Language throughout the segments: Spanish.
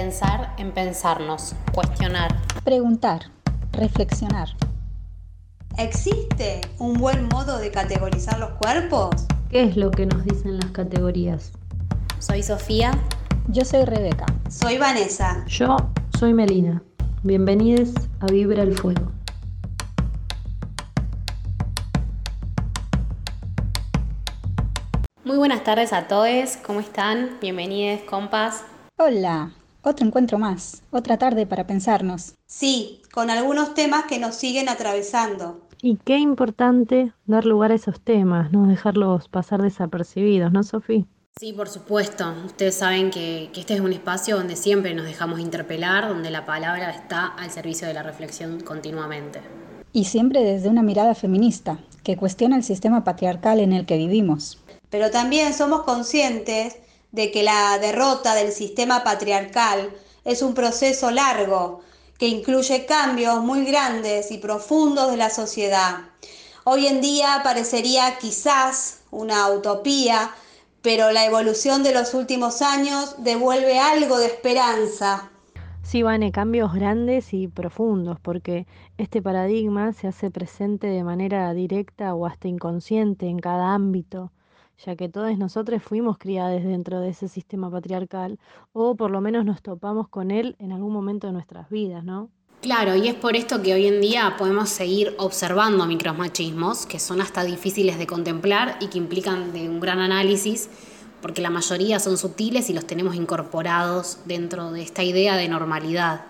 Pensar en pensarnos, cuestionar. Preguntar, reflexionar. ¿Existe un buen modo de categorizar los cuerpos? ¿Qué es lo que nos dicen las categorías? Soy Sofía. Yo soy Rebeca. Soy Vanessa. Yo soy Melina. Bienvenidos a Vibra el Fuego. Muy buenas tardes a todos, ¿cómo están? Bienvenidos, compas. Hola, otro encuentro más, otra tarde para pensarnos. Sí, con algunos temas que nos siguen atravesando. Y qué importante dar lugar a esos temas, no dejarlos pasar desapercibidos, ¿no, Sofía? Sí, por supuesto. Ustedes saben que, que, este es un espacio donde siempre nos dejamos interpelar, donde la palabra está al servicio de la reflexión continuamente. Y siempre desde una mirada feminista, que cuestiona el sistema patriarcal en el que vivimos. Pero también somos conscientes de que la derrota del sistema patriarcal es un proceso largo que incluye cambios muy grandes y profundos de la sociedad. Hoy en día parecería quizás una utopía, pero la evolución de los últimos años devuelve algo de esperanza. Sí, Vane, cambios grandes y profundos, porque este paradigma se hace presente de manera directa o hasta inconsciente en cada ámbito ya que todos nosotros fuimos criadas dentro de ese sistema patriarcal, o por lo menos nos topamos con él en algún momento de nuestras vidas, ¿no? Claro, y es por esto que hoy en día podemos seguir observando micromachismos, que son hasta difíciles de contemplar y que implican un gran análisis, porque la mayoría son sutiles y los tenemos incorporados dentro de esta idea de normalidad.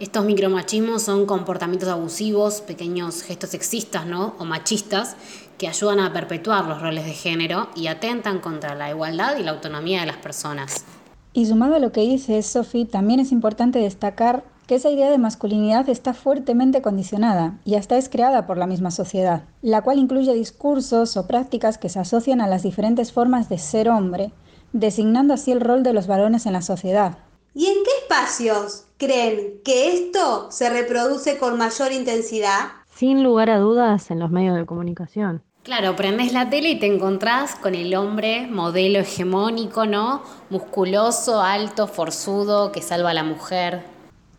Estos micromachismos son comportamientos abusivos, pequeños gestos sexistas ¿no? o machistas que ayudan a perpetuar los roles de género y atentan contra la igualdad y la autonomía de las personas. Y sumado a lo que dice Sophie, también es importante destacar que esa idea de masculinidad está fuertemente condicionada y hasta es creada por la misma sociedad, la cual incluye discursos o prácticas que se asocian a las diferentes formas de ser hombre, designando así el rol de los varones en la sociedad. ¿Y en qué espacios creen que esto se reproduce con mayor intensidad? Sin lugar a dudas en los medios de comunicación. Claro, prendes la tele y te encontrás con el hombre modelo hegemónico, ¿no? Musculoso, alto, forzudo, que salva a la mujer.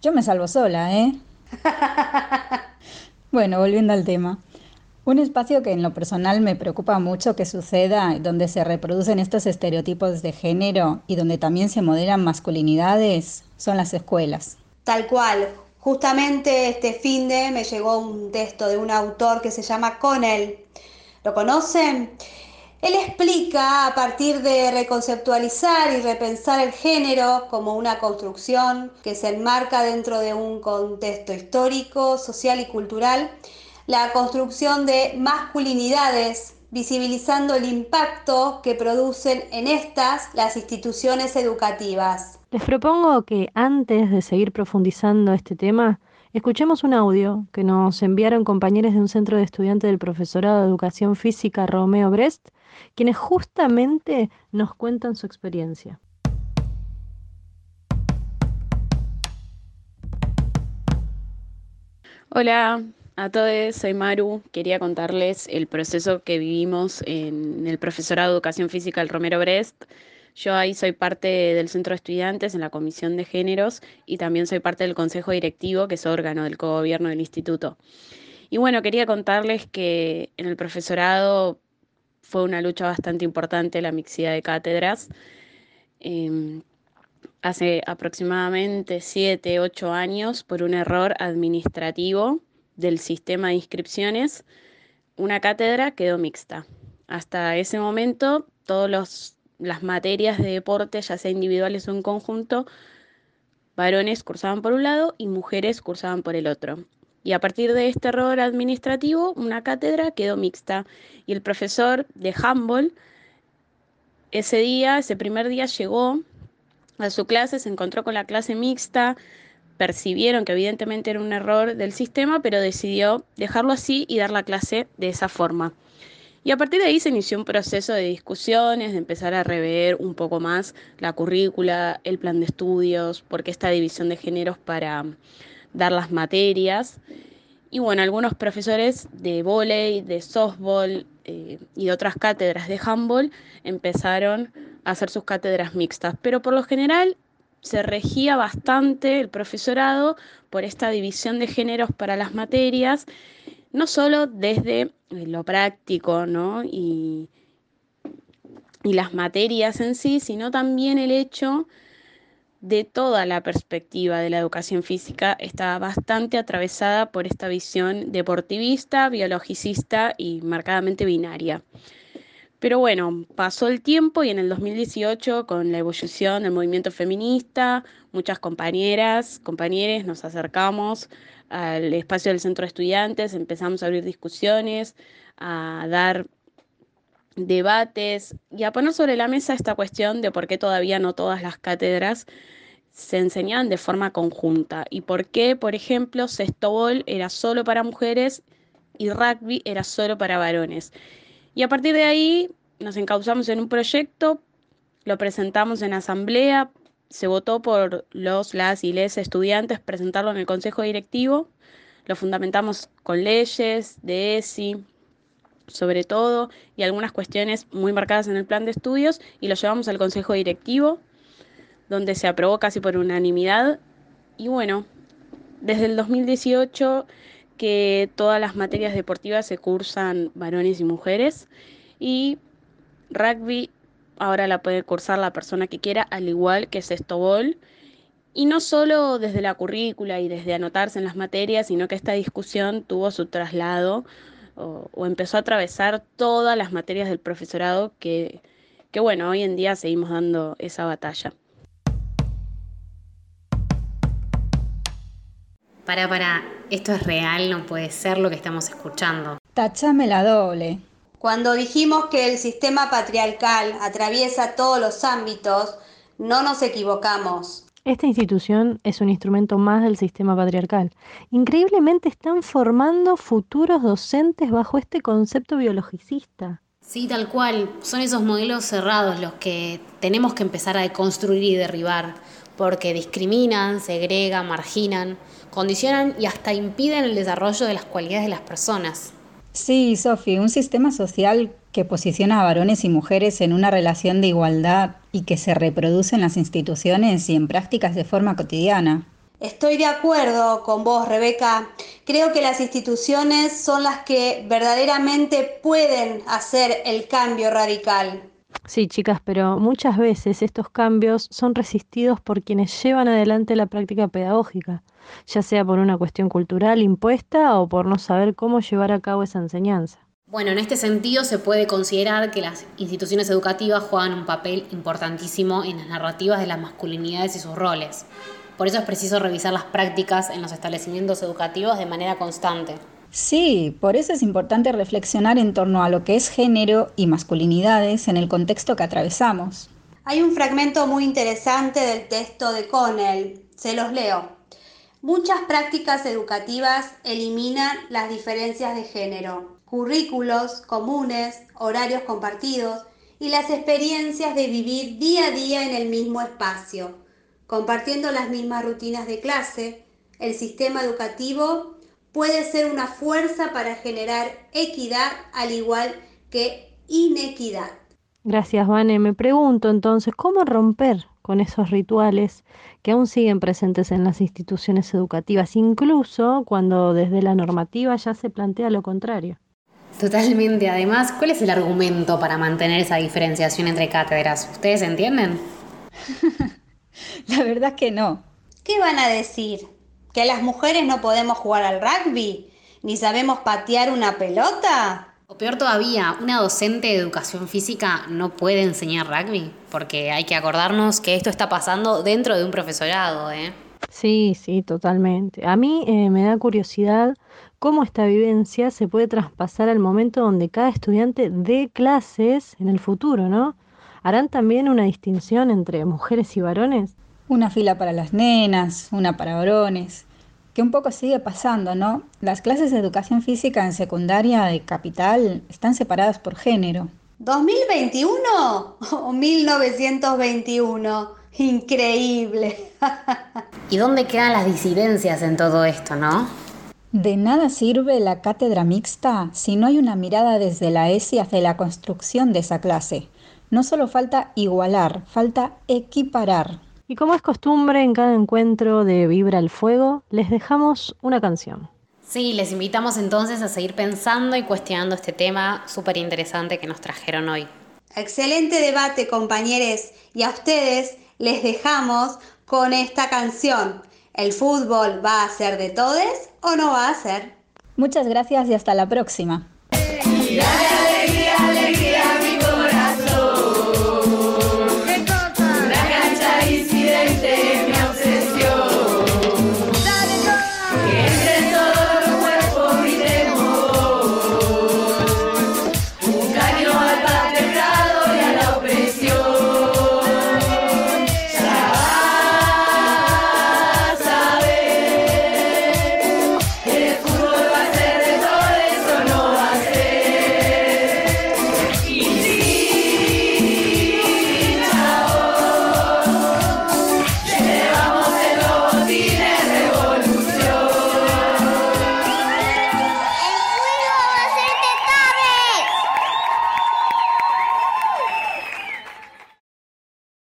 Yo me salvo sola, ¿eh? bueno, volviendo al tema. Un espacio que en lo personal me preocupa mucho que suceda, donde se reproducen estos estereotipos de género y donde también se modelan masculinidades, son las escuelas. Tal cual. Justamente este fin de me llegó un texto de un autor que se llama Connell. ¿Lo conocen? Él explica a partir de reconceptualizar y repensar el género como una construcción que se enmarca dentro de un contexto histórico, social y cultural, la construcción de masculinidades, visibilizando el impacto que producen en estas las instituciones educativas. Les propongo que antes de seguir profundizando este tema, escuchemos un audio que nos enviaron compañeros de un centro de estudiantes del profesorado de educación física Romeo Brest, quienes justamente nos cuentan su experiencia. Hola, a todos, soy Maru. Quería contarles el proceso que vivimos en el profesorado de Educación Física del Romero Brest. Yo ahí soy parte del Centro de Estudiantes en la Comisión de Géneros y también soy parte del Consejo Directivo, que es órgano del cogobierno del instituto. Y bueno, quería contarles que en el profesorado fue una lucha bastante importante la mixidad de cátedras. Em, hace aproximadamente 7, 8 años, por un error administrativo, del sistema de inscripciones, una cátedra quedó mixta. Hasta ese momento, todas las materias de deporte, ya sea individuales o en conjunto, varones cursaban por un lado y mujeres cursaban por el otro. Y a partir de este error administrativo, una cátedra quedó mixta. Y el profesor de handball, ese día, ese primer día, llegó a su clase, se encontró con la clase mixta, percibieron que evidentemente era un error del sistema, pero decidió dejarlo así y dar la clase de esa forma. Y a partir de ahí se inició un proceso de discusiones, de empezar a rever un poco más la currícula, el plan de estudios, por qué esta división de géneros para dar las materias. Y bueno, algunos profesores de volei, de softball eh, y de otras cátedras de handball empezaron a hacer sus cátedras mixtas, pero por lo general se regía bastante el profesorado por esta división de géneros para las materias, no solo desde lo práctico ¿no? y, y las materias en sí, sino también el hecho de toda la perspectiva de la educación física está bastante atravesada por esta visión deportivista, biologicista y marcadamente binaria. Pero bueno, pasó el tiempo y en el 2018, con la evolución del movimiento feminista, muchas compañeras, compañeros nos acercamos al espacio del centro de estudiantes, empezamos a abrir discusiones, a dar debates y a poner sobre la mesa esta cuestión de por qué todavía no todas las cátedras se enseñaban de forma conjunta y por qué, por ejemplo, sextobol era solo para mujeres y rugby era solo para varones. Y a partir de ahí nos encauzamos en un proyecto, lo presentamos en asamblea, se votó por los, las y les estudiantes presentarlo en el consejo directivo, lo fundamentamos con leyes de ESI, sobre todo, y algunas cuestiones muy marcadas en el plan de estudios, y lo llevamos al consejo directivo, donde se aprobó casi por unanimidad. Y bueno, desde el 2018 que todas las materias deportivas se cursan varones y mujeres y rugby ahora la puede cursar la persona que quiera, al igual que sextobol. Y no solo desde la currícula y desde anotarse en las materias, sino que esta discusión tuvo su traslado o, o empezó a atravesar todas las materias del profesorado que, que, bueno, hoy en día seguimos dando esa batalla. Para, para, esto es real, no puede ser lo que estamos escuchando. Tachame la doble. Cuando dijimos que el sistema patriarcal atraviesa todos los ámbitos, no nos equivocamos. Esta institución es un instrumento más del sistema patriarcal. Increíblemente están formando futuros docentes bajo este concepto biologicista. Sí, tal cual. Son esos modelos cerrados los que tenemos que empezar a deconstruir y derribar, porque discriminan, segregan, marginan condicionan y hasta impiden el desarrollo de las cualidades de las personas. Sí, Sofi, un sistema social que posiciona a varones y mujeres en una relación de igualdad y que se reproduce en las instituciones y en prácticas de forma cotidiana. Estoy de acuerdo con vos, Rebeca. Creo que las instituciones son las que verdaderamente pueden hacer el cambio radical. Sí, chicas, pero muchas veces estos cambios son resistidos por quienes llevan adelante la práctica pedagógica ya sea por una cuestión cultural impuesta o por no saber cómo llevar a cabo esa enseñanza. Bueno, en este sentido se puede considerar que las instituciones educativas juegan un papel importantísimo en las narrativas de las masculinidades y sus roles. Por eso es preciso revisar las prácticas en los establecimientos educativos de manera constante. Sí, por eso es importante reflexionar en torno a lo que es género y masculinidades en el contexto que atravesamos. Hay un fragmento muy interesante del texto de Connell, se los leo. Muchas prácticas educativas eliminan las diferencias de género, currículos comunes, horarios compartidos y las experiencias de vivir día a día en el mismo espacio, compartiendo las mismas rutinas de clase. El sistema educativo puede ser una fuerza para generar equidad al igual que inequidad. Gracias, Vane. Me pregunto entonces, ¿cómo romper con esos rituales que aún siguen presentes en las instituciones educativas, incluso cuando desde la normativa ya se plantea lo contrario. Totalmente. Además, ¿cuál es el argumento para mantener esa diferenciación entre cátedras? ¿Ustedes entienden? la verdad es que no. ¿Qué van a decir? ¿Que las mujeres no podemos jugar al rugby? ¿Ni sabemos patear una pelota? O peor todavía, una docente de educación física no puede enseñar rugby, porque hay que acordarnos que esto está pasando dentro de un profesorado, ¿eh? Sí, sí, totalmente. A mí eh, me da curiosidad cómo esta vivencia se puede traspasar al momento donde cada estudiante dé clases en el futuro, ¿no? ¿Harán también una distinción entre mujeres y varones? Una fila para las nenas, una para varones que un poco sigue pasando, ¿no? Las clases de educación física en secundaria de capital están separadas por género. ¿2021 o 1921? Increíble. ¿Y dónde quedan las disidencias en todo esto, no? De nada sirve la cátedra mixta si no hay una mirada desde la ESI hacia la construcción de esa clase. No solo falta igualar, falta equiparar. Y como es costumbre en cada encuentro de Vibra el Fuego, les dejamos una canción. Sí, les invitamos entonces a seguir pensando y cuestionando este tema súper interesante que nos trajeron hoy. Excelente debate, compañeros, y a ustedes les dejamos con esta canción. ¿El fútbol va a ser de todos o no va a ser? Muchas gracias y hasta la próxima.